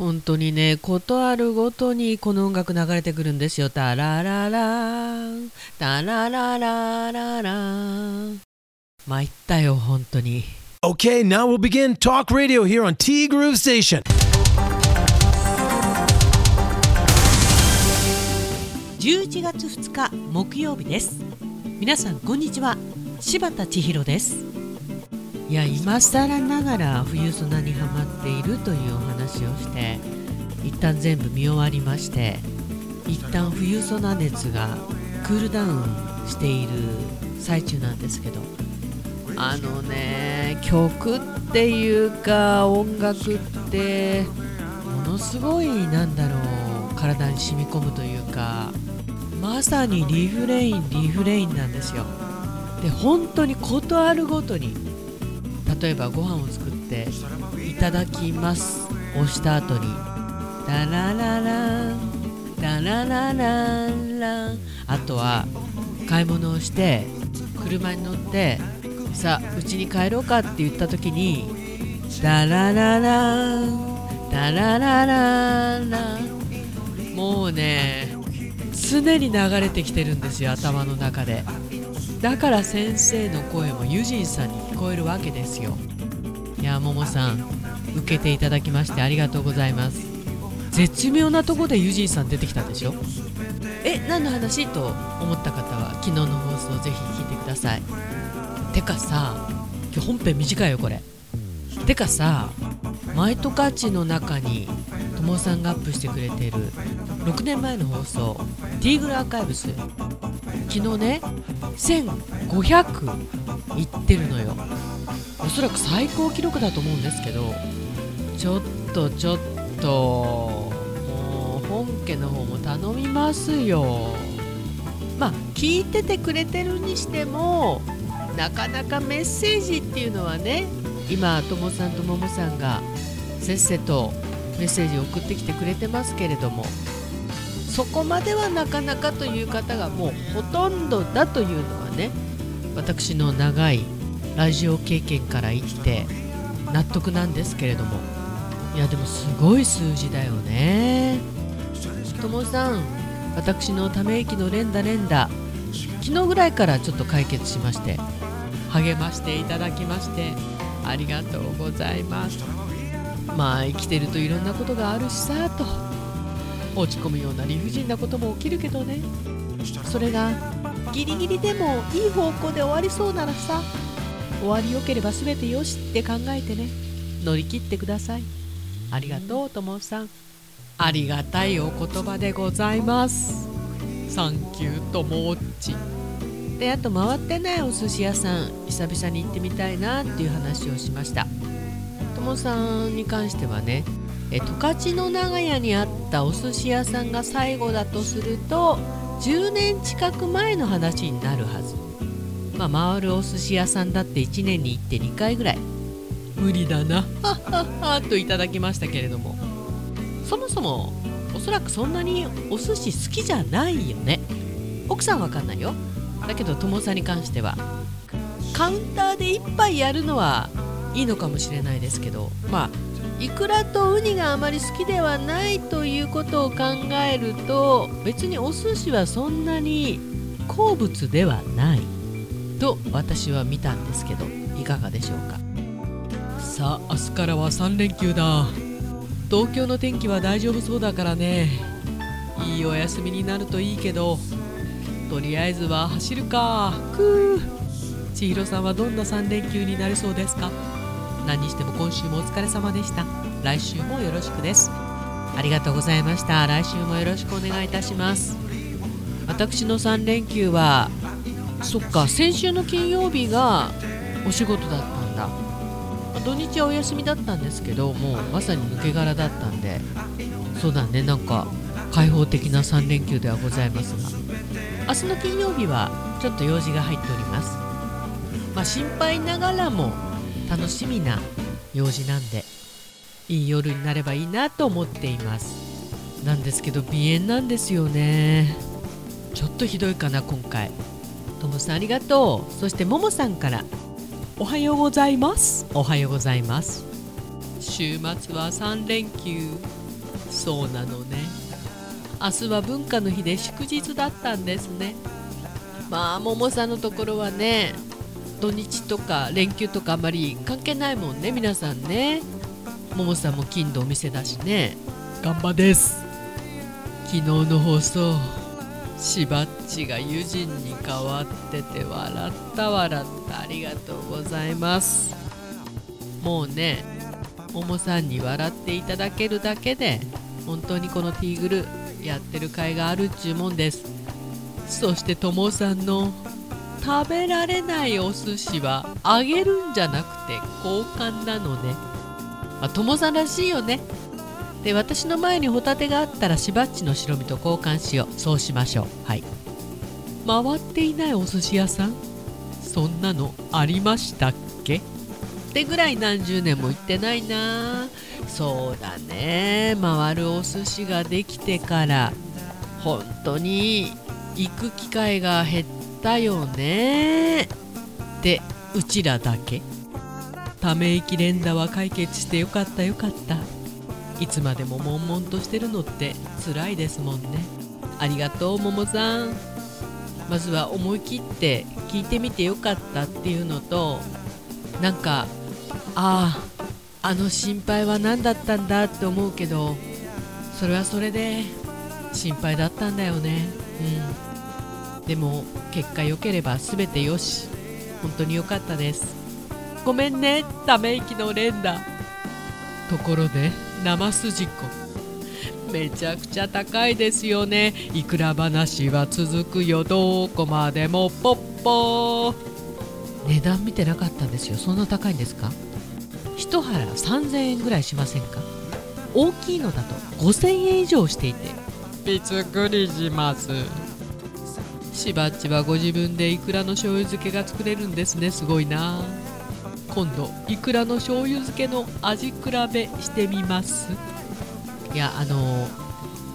本当にねことあるごとにこの音楽流れてくるんですよ。タラララタラララララ参ったよ本当に。Okay, now we'll begin Talk Radio here on T Groove Station. 11月2日木曜日です。皆さんこんにちは。柴田千尋ですいや今更ながら冬ソナにハマっているというお話をして一旦全部見終わりまして一旦冬ソナ熱がクールダウンしている最中なんですけどあのね曲っていうか音楽ってものすごいなんだろう体に染み込むというかまさにリフレインリフレインなんですよ。で本当に事あるごとに例えばご飯を作って「いただきます」押した後に「ダラララダララララ」あとは買い物をして車に乗ってさあうちに帰ろうかって言った時に「ダラララダララララ」もうね常に流れてきてるんですよ頭の中で。だから先生の声もユジンさんに聞こえるわけですよ。いやももさん受けていただきましてありがとうございます。絶妙なとこでユジンさん出てきたでしょ？え何の話？と思った方は昨日の放送ぜひ聞いてください。てかさ今日本編短いよこれ。てかさマイトカチの中にともさんがアップしてくれている6年前の放送「ティーグルアーカイブス」昨日ね1500いってるのよ。おそらく最高記録だと思うんですけどちょっとちょっともう本家の方も頼みますよ。まあ聞いててくれてるにしてもなかなかメッセージっていうのはね今ともさんとももさんがせっせとメッセージを送ってきてくれてますけれどもそこまではなかなかという方がもうほとんどだというのはね私の長いラジオ経験から言って納得なんですけれども。いやでもすごい数字だよね。ともさん私のため息の連打連打。昨日ぐらいからちょっと解決しまして励ましていただきましてありがとうございます。まあ生きてるといろんなことがあるしさと。落ち込むような理不尽なことも起きるけどね。それがギリギリでもいい方向で終わりそうならさ終わりよければ全てよしって考えてね。乗り切ってください。ありがとうともさん。ありがたいお言葉でございます。サンキューともっち。であと回ってないお寿司屋さん。久々に行ってみたいなっていう話をしました。ともさんに関してはねえ十勝の長屋にあったお寿司屋さんが最後だとすると10年近く前の話になるはず。まあ回るお寿司屋さんだって1年に行って2回ぐらい。無理だな。はっはっはといただきましたけれども。そもそもおそらくそんなにお寿司好きじゃないよね。奥さんわかんないよ。だけど友さんに関しては。カウンターで一杯やるのはいいのかもしれないですけど。まあイクラとウニがあまり好きではないということを考えると別にお寿司はそんなに好物ではないと私は見たんですけどいかがでしょうか？さあ明日からは3連休だ。東京の天気は大丈夫そうだからね。いいお休みになるといいけどとりあえずは走るか。くー。千尋さんはどんな3連休になりそうですか？何にしても今週もお疲れ様でした。来週もよろしくです。ありがとうございました。来週もよろしくお願いいたします。私の3連休はそっか先週の金曜日がお仕事だったんだ。土日はお休みだったんですけどもうまさに抜け殻だったんで。そうだねなんか開放的な3連休ではございますが。明日の金曜日はちょっと用事が入っております。まあ心配ながらも楽しみな用事なんでいい夜になればいいなと思っています。なんですけど鼻炎なんですよね。ちょっとひどいかな今回。ともさんありがとう。そしてももさんからおはようございます。おはようございます。週末は3連休。そうなのね。明日は文化の日で祝日だったんですね。まあももさんのところはね土日とか連休とかあんまり関係ないもんね皆さんね。ももさんも金土お店だしね。頑張です。昨日の放送しばっちが友人に変わってて笑った笑った。ありがとうございます。もうねももさんに笑っていただけるだけで本当にこのティーグルやってる甲斐があるっちゅうもんです。そしてともさんの食べられないお寿司はあげるんじゃなくて交換なのね。まあともさんらしいよね。で私の前にホタテがあったらしばっちの白身と交換しよう。そうしましょう。はい。回っていないお寿司屋さん？そんなのありましたっけ？ってぐらい何十年も行ってないな。そうだね。回るお寿司ができてから本当に行く機会が減ったよね。でうちらだけ。ため息連打は解決してよかったよかった。いつまでも悶々としてるのって辛いですもんね。ありがとうももさん。まずは思い切って聞いてみてよかったっていうのとなんかあああの心配は何だったんだって思うけどそれはそれで心配だったんだよね。うん。でも結果良ければ全てよし。本当に良かったです。ごめんね。ため息の連打。ところで生すじこめちゃくちゃ高いですよね。いくら話は続くよ。どこまでもポッポ値段見てなかったんですよ。そんな高いんですか？一腹3000円ぐらいしませんか？大きいのだと5000円以上していて。びっくりします。しばっちはご自分でイクラの醤油漬けが作れるんですね。すごいな。今度イクラの醤油漬けの味比べしてみます。いやあの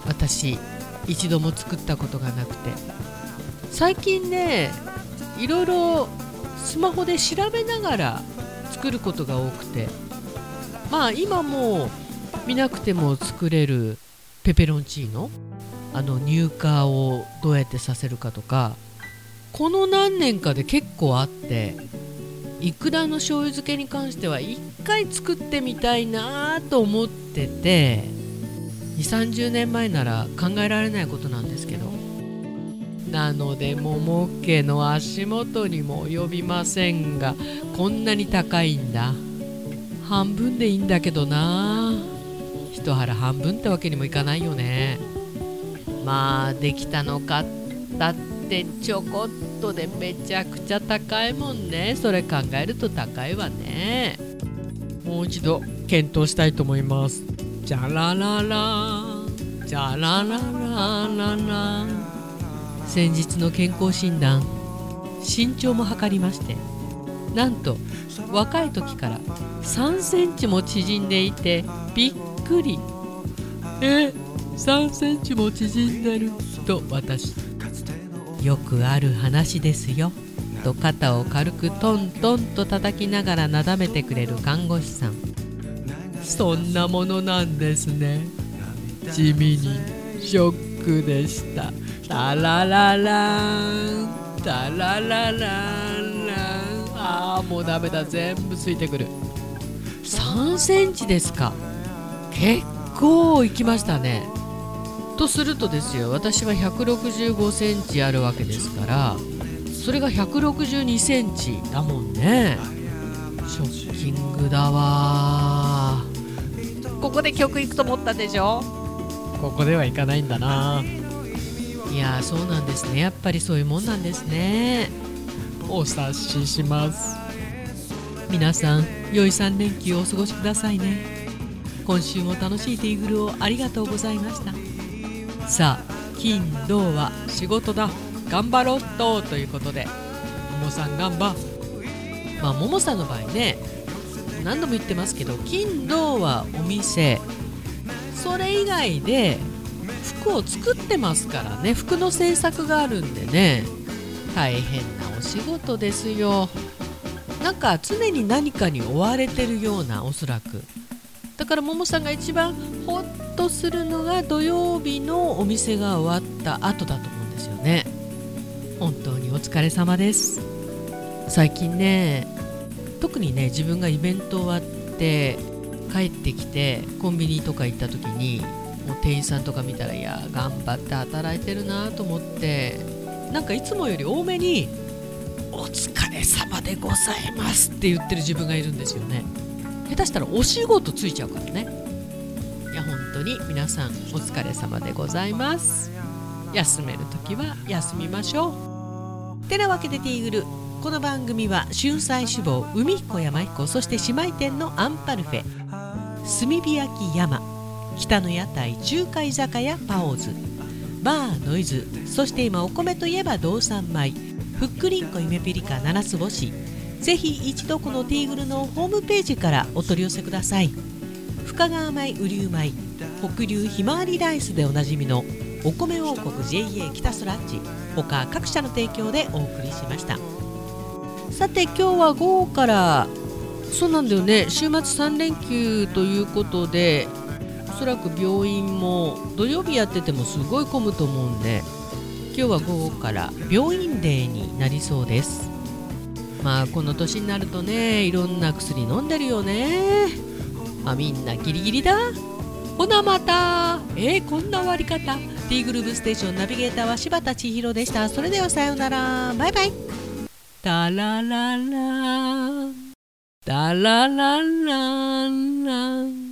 私一度も作ったことがなくて。最近ねいろいろスマホで調べながら作ることが多くて。まあ今も見なくても作れるペペロンチーノ。あの乳化をどうやってさせるかとかこの何年かで結構あってイクラの醤油漬けに関しては一回作ってみたいなと思ってて2 3 0年前なら考えられないことなんですけど。なので桃家の足元にも及びませんがこんなに高いんだ。半分でいいんだけどな。一腹半分ってわけにもいかないよね。まあできたのかだってちょこっとでめちゃくちゃ高いもんね。それ考えると高いわね。もう一度検討したいと思います。じゃらららじゃららららら先日の健康診断。身長も測りまして。なんと若い時から3センチも縮んでいてびっくり。えっ3センチも縮んでると私。よくある話ですよ。と肩を軽くトントンと叩きながらなだめてくれる看護師さん。そんなものなんですね。地味にショックでした。タラララン。タララランラン。あーもうダメだ。全部ついてくる。3センチですか。結構いきましたね。とするとですよ私は165センチあるわけですからそれが162センチだもんね。ショッキングだわ。ここで曲いくと思ったでしょ？ここではいかないんだな。いやそうなんですね。やっぱりそういうもんなんですね。お察しします。皆さん良い3連休をお過ごしくださいね。今週も楽しいティーグルをありがとうございましたさあ金土は仕事だ。頑張ろうとということでももさん頑張。まあももさんの場合ね何度も言ってますけど金土はお店。それ以外で服を作ってますからね服の制作があるんでね大変なお仕事ですよ。なんか常に何かに追われてるようなおそらく。だからももさんが一番ほっととするのが土曜日のお店が終わった後だと思うんですよね。本当にお疲れ様です。最近ね特にね自分がイベント終わって帰ってきてコンビニとか行った時にもう店員さんとか見たらいや頑張って働いてるなと思ってなんかいつもより多めに「お疲れ様でございます」って言ってる自分がいるんですよね。下手したらお仕事ついちゃうからね。当に皆さんお疲れ様でございます。休める時は休みましょう。てなわけでティーグルこの番組は春菜志望海彦山彦そして姉妹店のアンパルフェ炭火焼き山北の屋台中華居酒屋パオズバーノイズそして今お米といえば道産米ふっくりんこ夢ピリカ七つ星ぜひ一度このティーグルのホームページからお取り寄せください。深川米雨竜米北流ひまわりライスでおなじみのお米王国 JA 北スラッジ他各社の提供でお送りしました。さて今日は午後からそうなんだよね。週末3連休ということでおそらく病院も土曜日やっててもすごい混むと思うんで今日は午後から病院デーになりそうです。まあこの年になるとねいろんな薬飲んでるよね。まあみんなギリギリだ。ほなまた。えー、こんな終わり方。T グルーブステーションナビゲーターは柴田千尋でした。それではさようなら。バイバイ。タラララタララララ